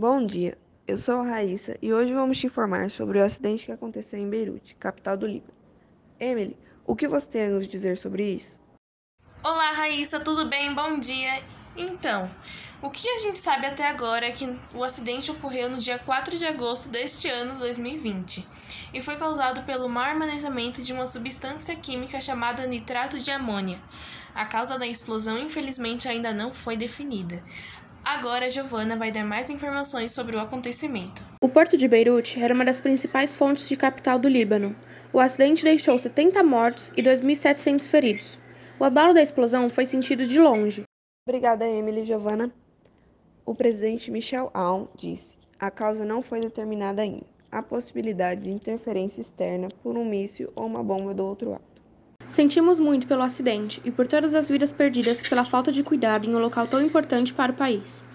Bom dia, eu sou a Raíssa e hoje vamos te informar sobre o acidente que aconteceu em Beirute, capital do Líbano. Emily, o que você tem a nos dizer sobre isso? Olá, Raíssa, tudo bem? Bom dia. Então, o que a gente sabe até agora é que o acidente ocorreu no dia 4 de agosto deste ano 2020 e foi causado pelo mau armazenamento de uma substância química chamada nitrato de amônia. A causa da explosão, infelizmente, ainda não foi definida. Agora, a Giovana vai dar mais informações sobre o acontecimento. O porto de Beirute era uma das principais fontes de capital do Líbano. O acidente deixou 70 mortos e 2.700 feridos. O abalo da explosão foi sentido de longe. Obrigada, Emily e Giovana. O presidente Michel Aoun disse: a causa não foi determinada ainda. Há possibilidade de interferência externa por um míssil ou uma bomba do outro lado. Sentimos muito pelo acidente e por todas as vidas perdidas pela falta de cuidado em um local tão importante para o país.